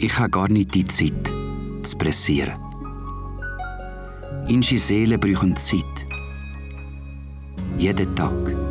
Ich habe gar nicht die Zeit, zu pressieren. Unsere Seelen brauchen Zeit. Jeden Tag.